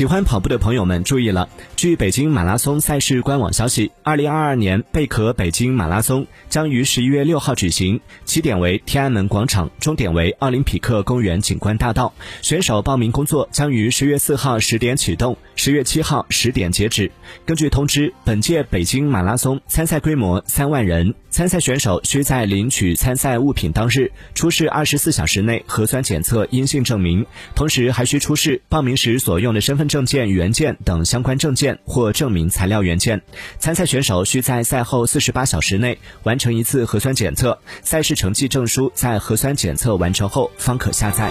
喜欢跑步的朋友们注意了！据北京马拉松赛事官网消息，二零二二年贝壳北京马拉松将于十一月六号举行，起点为天安门广场，终点为奥林匹克公园景观大道。选手报名工作将于十月四号十点启动，十月七号十点截止。根据通知，本届北京马拉松参赛规模三万人，参赛选手需在领取参赛物品当日出示二十四小时内核酸检测阴性证明，同时还需出示报名时所用的身份证件原件等相关证件或证明材料原件。参赛选手需在赛后四十八小时内完成一次核酸检测，赛事成绩证书在核酸检测完成后方可下载。